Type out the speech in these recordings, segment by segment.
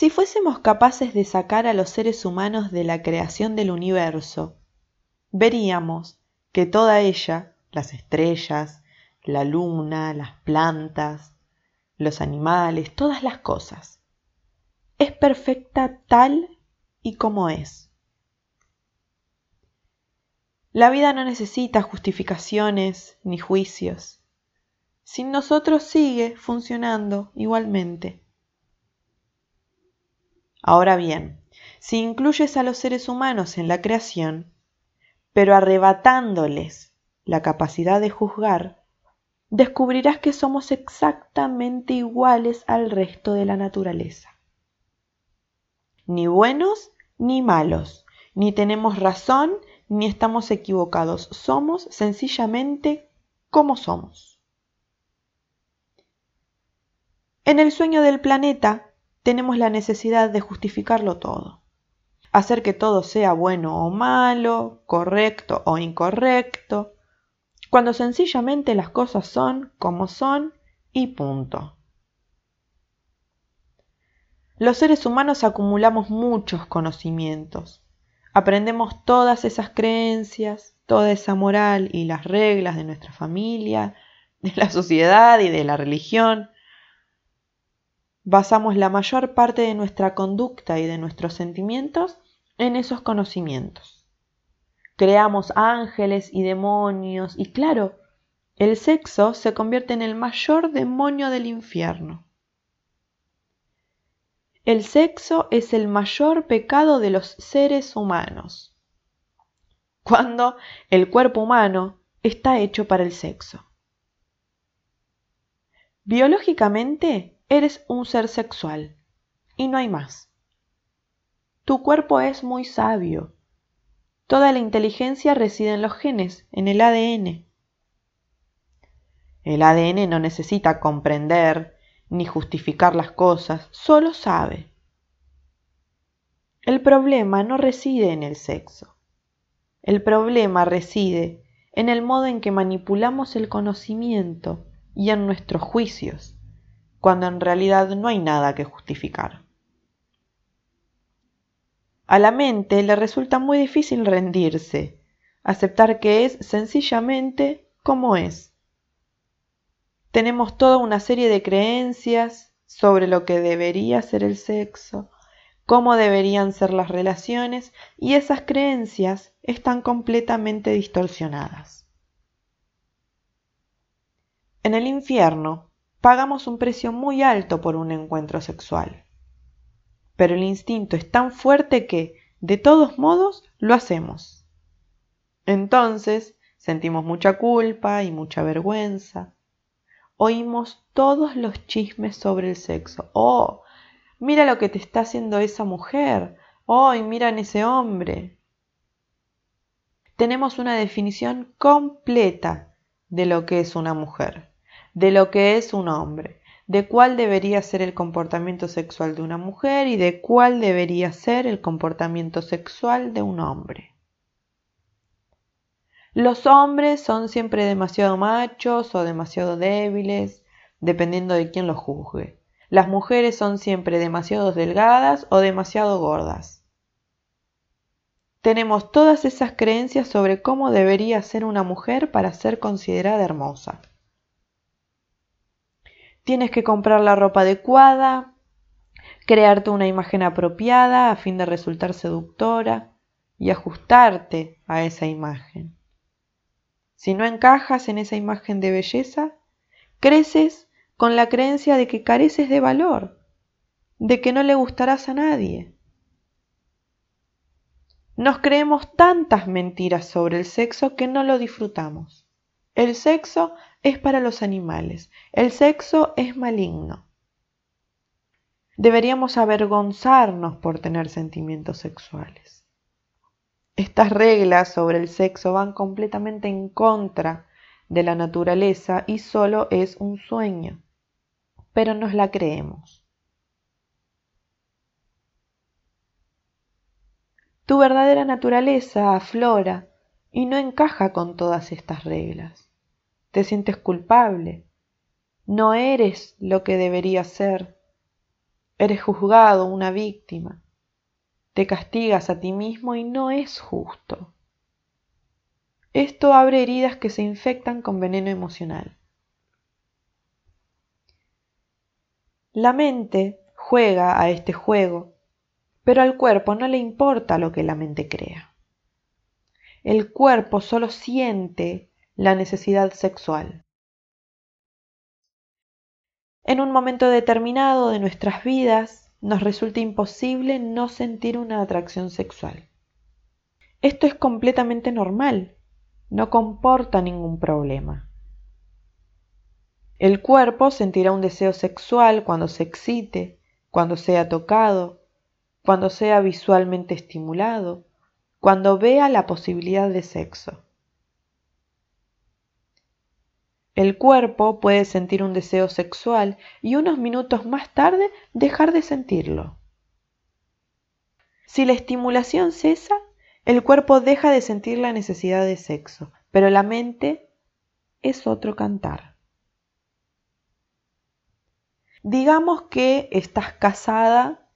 Si fuésemos capaces de sacar a los seres humanos de la creación del universo, veríamos que toda ella, las estrellas, la luna, las plantas, los animales, todas las cosas, es perfecta tal y como es. La vida no necesita justificaciones ni juicios. Sin nosotros sigue funcionando igualmente. Ahora bien, si incluyes a los seres humanos en la creación, pero arrebatándoles la capacidad de juzgar, descubrirás que somos exactamente iguales al resto de la naturaleza. Ni buenos ni malos, ni tenemos razón ni estamos equivocados, somos sencillamente como somos. En el sueño del planeta tenemos la necesidad de justificarlo todo hacer que todo sea bueno o malo, correcto o incorrecto, cuando sencillamente las cosas son como son y punto. Los seres humanos acumulamos muchos conocimientos, aprendemos todas esas creencias, toda esa moral y las reglas de nuestra familia, de la sociedad y de la religión. Basamos la mayor parte de nuestra conducta y de nuestros sentimientos en esos conocimientos. Creamos ángeles y demonios y claro, el sexo se convierte en el mayor demonio del infierno. El sexo es el mayor pecado de los seres humanos, cuando el cuerpo humano está hecho para el sexo. Biológicamente eres un ser sexual y no hay más. Tu cuerpo es muy sabio. Toda la inteligencia reside en los genes, en el ADN. El ADN no necesita comprender ni justificar las cosas, solo sabe. El problema no reside en el sexo. El problema reside en el modo en que manipulamos el conocimiento y en nuestros juicios, cuando en realidad no hay nada que justificar. A la mente le resulta muy difícil rendirse, aceptar que es sencillamente como es. Tenemos toda una serie de creencias sobre lo que debería ser el sexo, cómo deberían ser las relaciones, y esas creencias están completamente distorsionadas. En el infierno pagamos un precio muy alto por un encuentro sexual pero el instinto es tan fuerte que, de todos modos, lo hacemos. Entonces sentimos mucha culpa y mucha vergüenza. Oímos todos los chismes sobre el sexo. Oh, mira lo que te está haciendo esa mujer. Oh, y miran ese hombre. Tenemos una definición completa de lo que es una mujer, de lo que es un hombre de cuál debería ser el comportamiento sexual de una mujer y de cuál debería ser el comportamiento sexual de un hombre. Los hombres son siempre demasiado machos o demasiado débiles, dependiendo de quién los juzgue. Las mujeres son siempre demasiado delgadas o demasiado gordas. Tenemos todas esas creencias sobre cómo debería ser una mujer para ser considerada hermosa. Tienes que comprar la ropa adecuada, crearte una imagen apropiada a fin de resultar seductora y ajustarte a esa imagen. Si no encajas en esa imagen de belleza, creces con la creencia de que careces de valor, de que no le gustarás a nadie. Nos creemos tantas mentiras sobre el sexo que no lo disfrutamos. El sexo es para los animales. El sexo es maligno. Deberíamos avergonzarnos por tener sentimientos sexuales. Estas reglas sobre el sexo van completamente en contra de la naturaleza y solo es un sueño, pero nos la creemos. Tu verdadera naturaleza aflora y no encaja con todas estas reglas te sientes culpable, no eres lo que deberías ser. Eres juzgado, una víctima. Te castigas a ti mismo y no es justo. Esto abre heridas que se infectan con veneno emocional. La mente juega a este juego, pero al cuerpo no le importa lo que la mente crea. El cuerpo solo siente la necesidad sexual. En un momento determinado de nuestras vidas nos resulta imposible no sentir una atracción sexual. Esto es completamente normal, no comporta ningún problema. El cuerpo sentirá un deseo sexual cuando se excite, cuando sea tocado, cuando sea visualmente estimulado, cuando vea la posibilidad de sexo. El cuerpo puede sentir un deseo sexual y unos minutos más tarde dejar de sentirlo. Si la estimulación cesa, el cuerpo deja de sentir la necesidad de sexo, pero la mente es otro cantar. Digamos que estás casada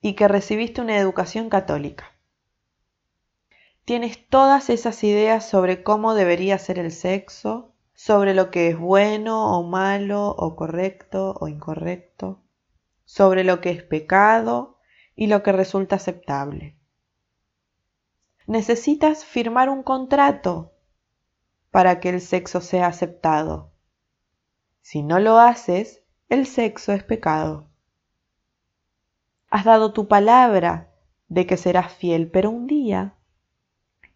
y que recibiste una educación católica. Tienes todas esas ideas sobre cómo debería ser el sexo, sobre lo que es bueno o malo o correcto o incorrecto, sobre lo que es pecado y lo que resulta aceptable. Necesitas firmar un contrato para que el sexo sea aceptado. Si no lo haces, el sexo es pecado. Has dado tu palabra de que serás fiel, pero un día,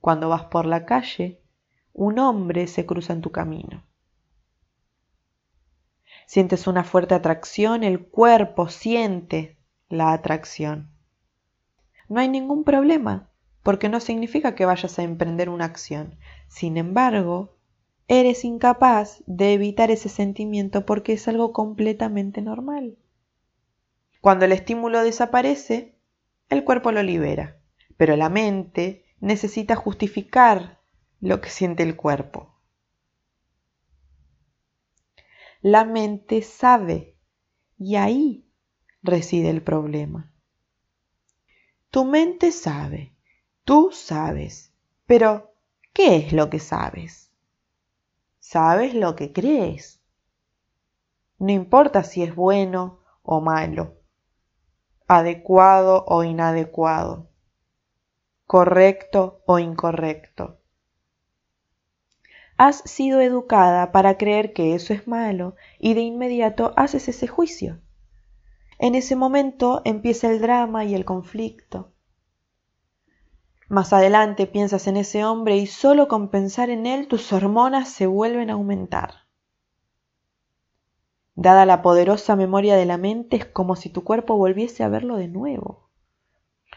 cuando vas por la calle, un hombre se cruza en tu camino. Sientes una fuerte atracción, el cuerpo siente la atracción. No hay ningún problema, porque no significa que vayas a emprender una acción. Sin embargo, eres incapaz de evitar ese sentimiento porque es algo completamente normal. Cuando el estímulo desaparece, el cuerpo lo libera, pero la mente necesita justificar lo que siente el cuerpo. La mente sabe y ahí reside el problema. Tu mente sabe, tú sabes, pero ¿qué es lo que sabes? Sabes lo que crees. No importa si es bueno o malo, adecuado o inadecuado, correcto o incorrecto. Has sido educada para creer que eso es malo y de inmediato haces ese juicio. En ese momento empieza el drama y el conflicto. Más adelante piensas en ese hombre y solo con pensar en él tus hormonas se vuelven a aumentar. Dada la poderosa memoria de la mente es como si tu cuerpo volviese a verlo de nuevo.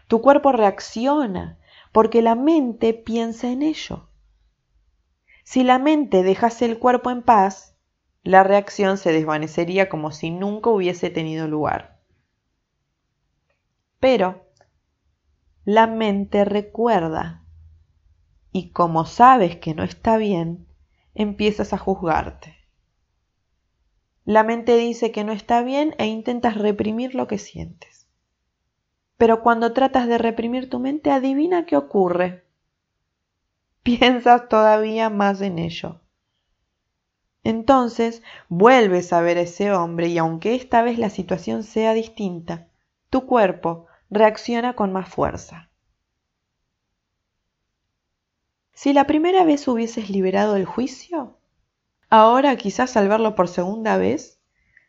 Tu cuerpo reacciona porque la mente piensa en ello. Si la mente dejase el cuerpo en paz, la reacción se desvanecería como si nunca hubiese tenido lugar. Pero la mente recuerda y como sabes que no está bien, empiezas a juzgarte. La mente dice que no está bien e intentas reprimir lo que sientes. Pero cuando tratas de reprimir tu mente, adivina qué ocurre piensas todavía más en ello. Entonces vuelves a ver a ese hombre y aunque esta vez la situación sea distinta, tu cuerpo reacciona con más fuerza. Si la primera vez hubieses liberado el juicio, ahora quizás al verlo por segunda vez,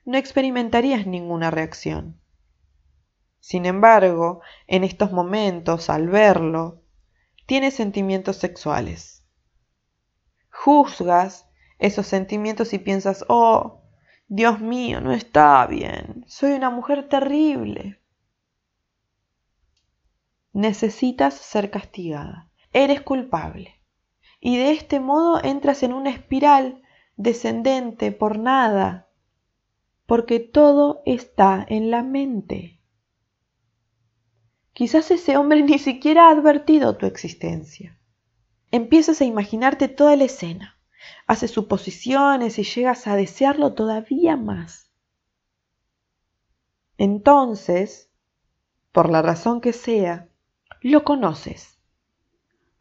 no experimentarías ninguna reacción. Sin embargo, en estos momentos, al verlo, tienes sentimientos sexuales. Juzgas esos sentimientos y piensas, oh, Dios mío, no está bien, soy una mujer terrible. Necesitas ser castigada, eres culpable. Y de este modo entras en una espiral descendente por nada, porque todo está en la mente. Quizás ese hombre ni siquiera ha advertido tu existencia. Empiezas a imaginarte toda la escena, haces suposiciones y llegas a desearlo todavía más. Entonces, por la razón que sea, lo conoces,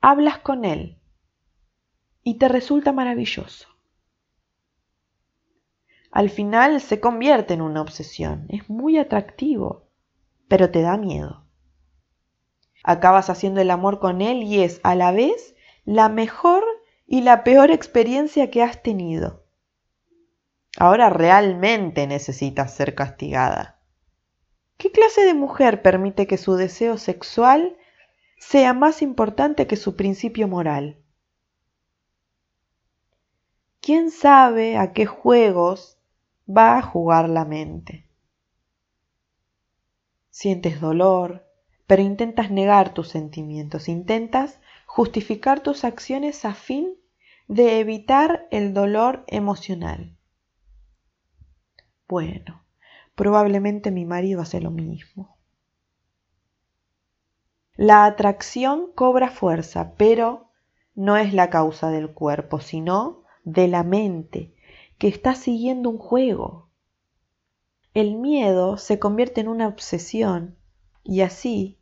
hablas con él y te resulta maravilloso. Al final se convierte en una obsesión, es muy atractivo, pero te da miedo. Acabas haciendo el amor con él y es a la vez la mejor y la peor experiencia que has tenido. Ahora realmente necesitas ser castigada. ¿Qué clase de mujer permite que su deseo sexual sea más importante que su principio moral? ¿Quién sabe a qué juegos va a jugar la mente? Sientes dolor, pero intentas negar tus sentimientos, intentas justificar tus acciones a fin de evitar el dolor emocional. Bueno, probablemente mi marido hace lo mismo. La atracción cobra fuerza, pero no es la causa del cuerpo, sino de la mente, que está siguiendo un juego. El miedo se convierte en una obsesión y así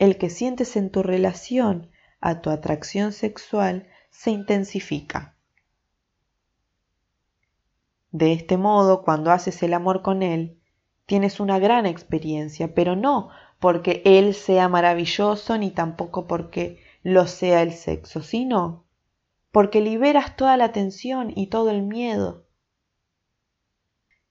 el que sientes en tu relación a tu atracción sexual se intensifica. De este modo, cuando haces el amor con él, tienes una gran experiencia, pero no porque él sea maravilloso ni tampoco porque lo sea el sexo, sino porque liberas toda la tensión y todo el miedo.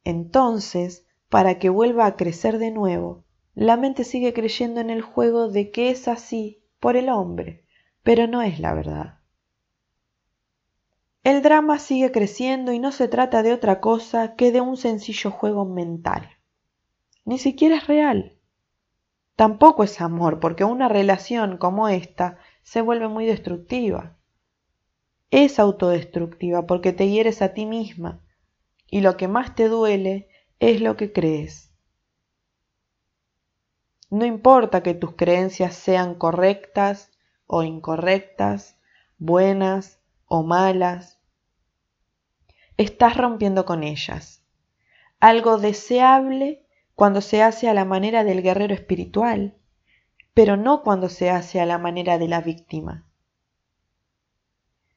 Entonces, para que vuelva a crecer de nuevo, la mente sigue creyendo en el juego de que es así por el hombre, pero no es la verdad. El drama sigue creciendo y no se trata de otra cosa que de un sencillo juego mental. Ni siquiera es real. Tampoco es amor, porque una relación como esta se vuelve muy destructiva. Es autodestructiva porque te hieres a ti misma y lo que más te duele es lo que crees. No importa que tus creencias sean correctas o incorrectas, buenas o malas, estás rompiendo con ellas. Algo deseable cuando se hace a la manera del guerrero espiritual, pero no cuando se hace a la manera de la víctima.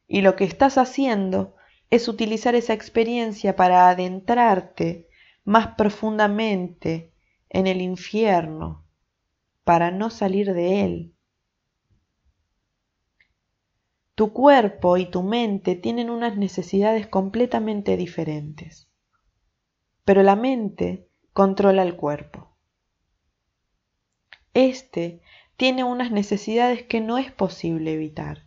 Y lo que estás haciendo es utilizar esa experiencia para adentrarte más profundamente en el infierno para no salir de él. Tu cuerpo y tu mente tienen unas necesidades completamente diferentes, pero la mente controla el cuerpo. Este tiene unas necesidades que no es posible evitar.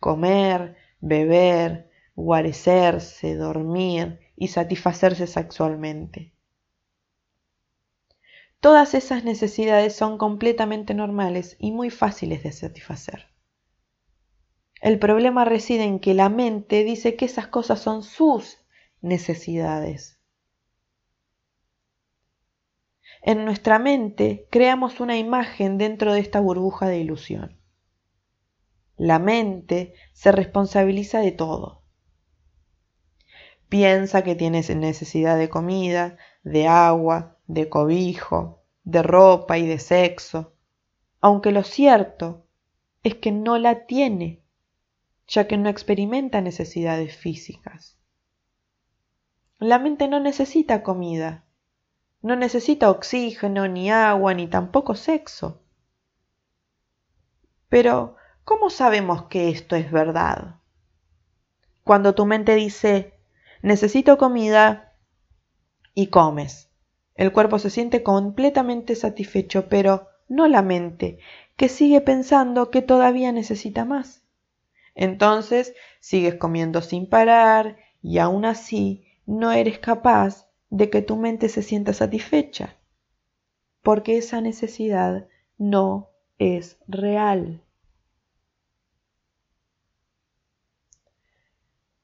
Comer, beber, guarecerse, dormir y satisfacerse sexualmente. Todas esas necesidades son completamente normales y muy fáciles de satisfacer. El problema reside en que la mente dice que esas cosas son sus necesidades. En nuestra mente creamos una imagen dentro de esta burbuja de ilusión. La mente se responsabiliza de todo. Piensa que tienes necesidad de comida, de agua, de cobijo, de ropa y de sexo, aunque lo cierto es que no la tiene, ya que no experimenta necesidades físicas. La mente no necesita comida, no necesita oxígeno, ni agua, ni tampoco sexo. Pero, ¿cómo sabemos que esto es verdad? Cuando tu mente dice, necesito comida y comes. El cuerpo se siente completamente satisfecho, pero no la mente, que sigue pensando que todavía necesita más. Entonces sigues comiendo sin parar y aún así no eres capaz de que tu mente se sienta satisfecha, porque esa necesidad no es real.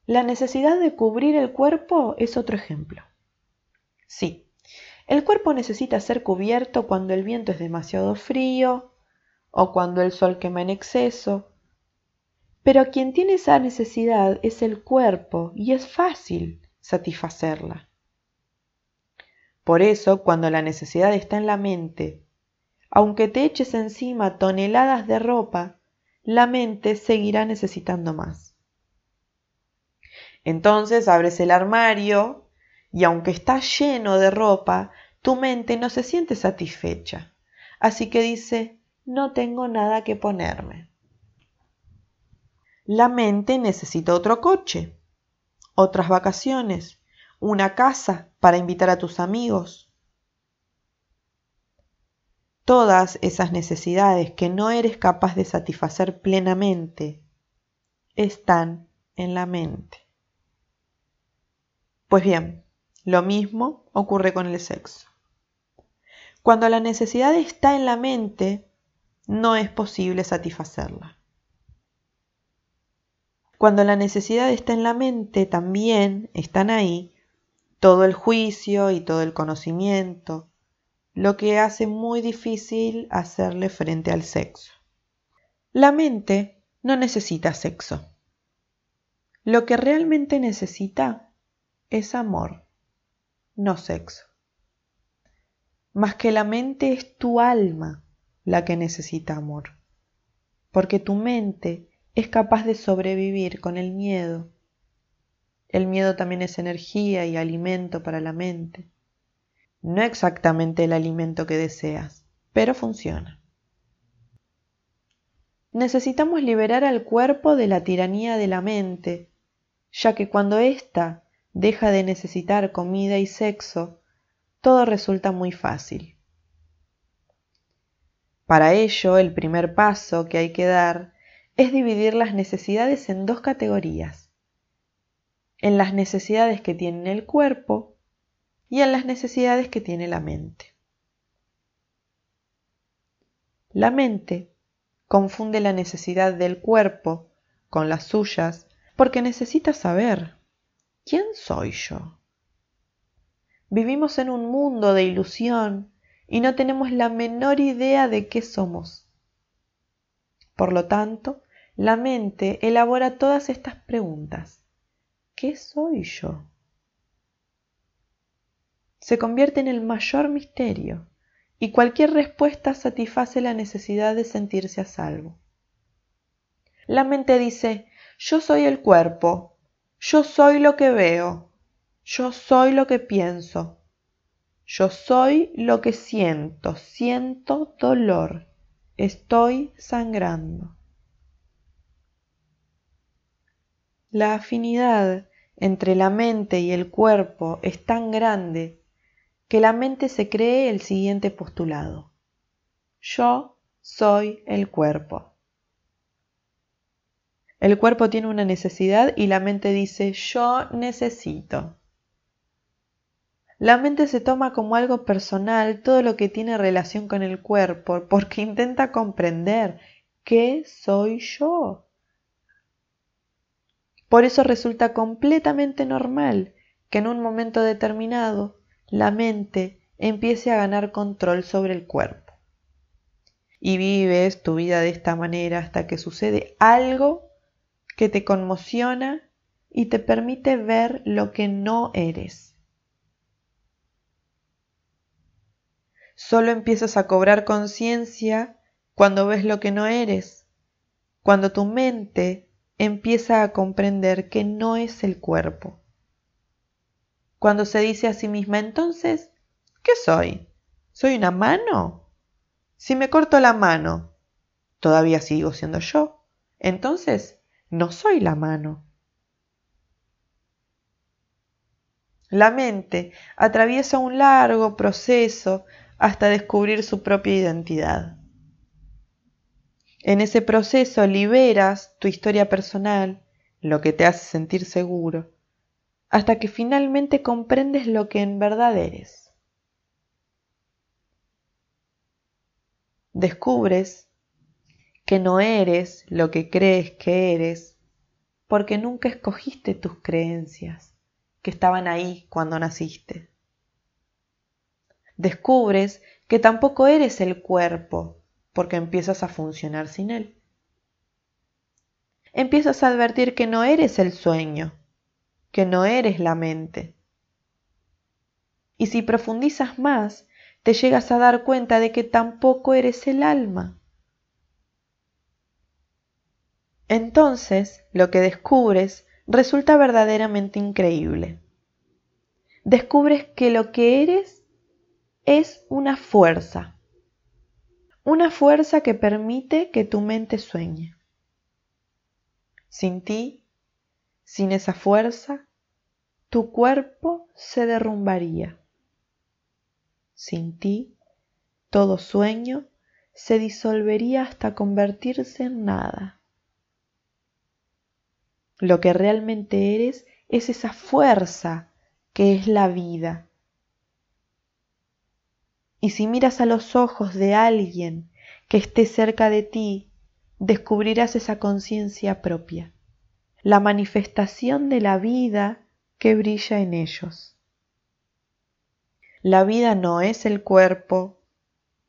La necesidad de cubrir el cuerpo es otro ejemplo. Sí, el cuerpo necesita ser cubierto cuando el viento es demasiado frío o cuando el sol quema en exceso. Pero quien tiene esa necesidad es el cuerpo y es fácil satisfacerla. Por eso, cuando la necesidad está en la mente, aunque te eches encima toneladas de ropa, la mente seguirá necesitando más. Entonces abres el armario y aunque está lleno de ropa, tu mente no se siente satisfecha. Así que dice, no tengo nada que ponerme. La mente necesita otro coche, otras vacaciones, una casa para invitar a tus amigos. Todas esas necesidades que no eres capaz de satisfacer plenamente están en la mente. Pues bien, lo mismo ocurre con el sexo. Cuando la necesidad está en la mente, no es posible satisfacerla. Cuando la necesidad está en la mente, también están ahí todo el juicio y todo el conocimiento, lo que hace muy difícil hacerle frente al sexo. La mente no necesita sexo. Lo que realmente necesita es amor, no sexo. Más que la mente es tu alma la que necesita amor, porque tu mente es capaz de sobrevivir con el miedo, el miedo también es energía y alimento para la mente. No exactamente el alimento que deseas, pero funciona. Necesitamos liberar al cuerpo de la tiranía de la mente, ya que cuando ésta deja de necesitar comida y sexo, todo resulta muy fácil. Para ello, el primer paso que hay que dar es dividir las necesidades en dos categorías en las necesidades que tiene el cuerpo y en las necesidades que tiene la mente. La mente confunde la necesidad del cuerpo con las suyas porque necesita saber quién soy yo. Vivimos en un mundo de ilusión y no tenemos la menor idea de qué somos. Por lo tanto, la mente elabora todas estas preguntas. ¿qué soy yo? Se convierte en el mayor misterio y cualquier respuesta satisface la necesidad de sentirse a salvo. La mente dice, yo soy el cuerpo, yo soy lo que veo, yo soy lo que pienso, yo soy lo que siento, siento dolor, estoy sangrando. La afinidad entre la mente y el cuerpo es tan grande que la mente se cree el siguiente postulado. Yo soy el cuerpo. El cuerpo tiene una necesidad y la mente dice yo necesito. La mente se toma como algo personal todo lo que tiene relación con el cuerpo porque intenta comprender qué soy yo. Por eso resulta completamente normal que en un momento determinado la mente empiece a ganar control sobre el cuerpo. Y vives tu vida de esta manera hasta que sucede algo que te conmociona y te permite ver lo que no eres. Solo empiezas a cobrar conciencia cuando ves lo que no eres, cuando tu mente empieza a comprender que no es el cuerpo. Cuando se dice a sí misma, entonces, ¿qué soy? ¿Soy una mano? Si me corto la mano, todavía sigo siendo yo. Entonces, no soy la mano. La mente atraviesa un largo proceso hasta descubrir su propia identidad. En ese proceso liberas tu historia personal, lo que te hace sentir seguro, hasta que finalmente comprendes lo que en verdad eres. Descubres que no eres lo que crees que eres porque nunca escogiste tus creencias que estaban ahí cuando naciste. Descubres que tampoco eres el cuerpo porque empiezas a funcionar sin él. Empiezas a advertir que no eres el sueño, que no eres la mente. Y si profundizas más, te llegas a dar cuenta de que tampoco eres el alma. Entonces, lo que descubres resulta verdaderamente increíble. Descubres que lo que eres es una fuerza, una fuerza que permite que tu mente sueñe. Sin ti, sin esa fuerza, tu cuerpo se derrumbaría. Sin ti, todo sueño se disolvería hasta convertirse en nada. Lo que realmente eres es esa fuerza que es la vida. Y si miras a los ojos de alguien que esté cerca de ti, descubrirás esa conciencia propia, la manifestación de la vida que brilla en ellos. La vida no es el cuerpo,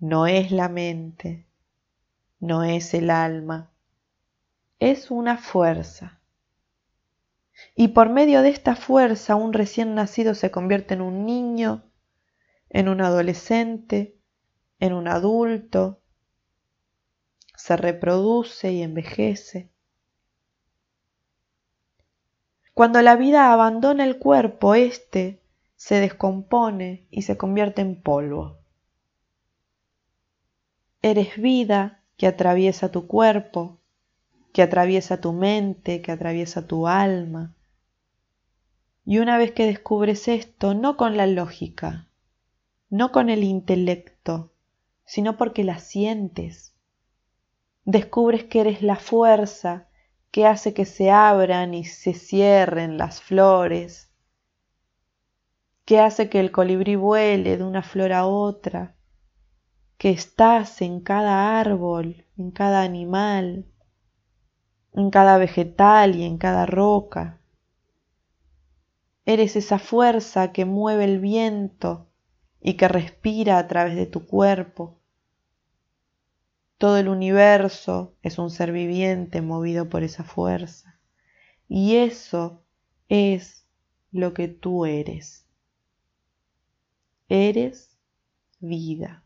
no es la mente, no es el alma, es una fuerza. Y por medio de esta fuerza un recién nacido se convierte en un niño, en un adolescente, en un adulto, se reproduce y envejece. Cuando la vida abandona el cuerpo, éste se descompone y se convierte en polvo. Eres vida que atraviesa tu cuerpo, que atraviesa tu mente, que atraviesa tu alma. Y una vez que descubres esto, no con la lógica, no con el intelecto, sino porque la sientes, descubres que eres la fuerza que hace que se abran y se cierren las flores, que hace que el colibrí vuele de una flor a otra, que estás en cada árbol, en cada animal, en cada vegetal y en cada roca. Eres esa fuerza que mueve el viento y que respira a través de tu cuerpo. Todo el universo es un ser viviente movido por esa fuerza. Y eso es lo que tú eres. Eres vida.